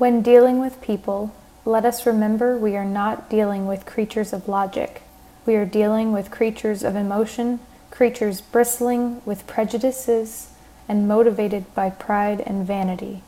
When dealing with people, let us remember we are not dealing with creatures of logic. We are dealing with creatures of emotion, creatures bristling with prejudices and motivated by pride and vanity.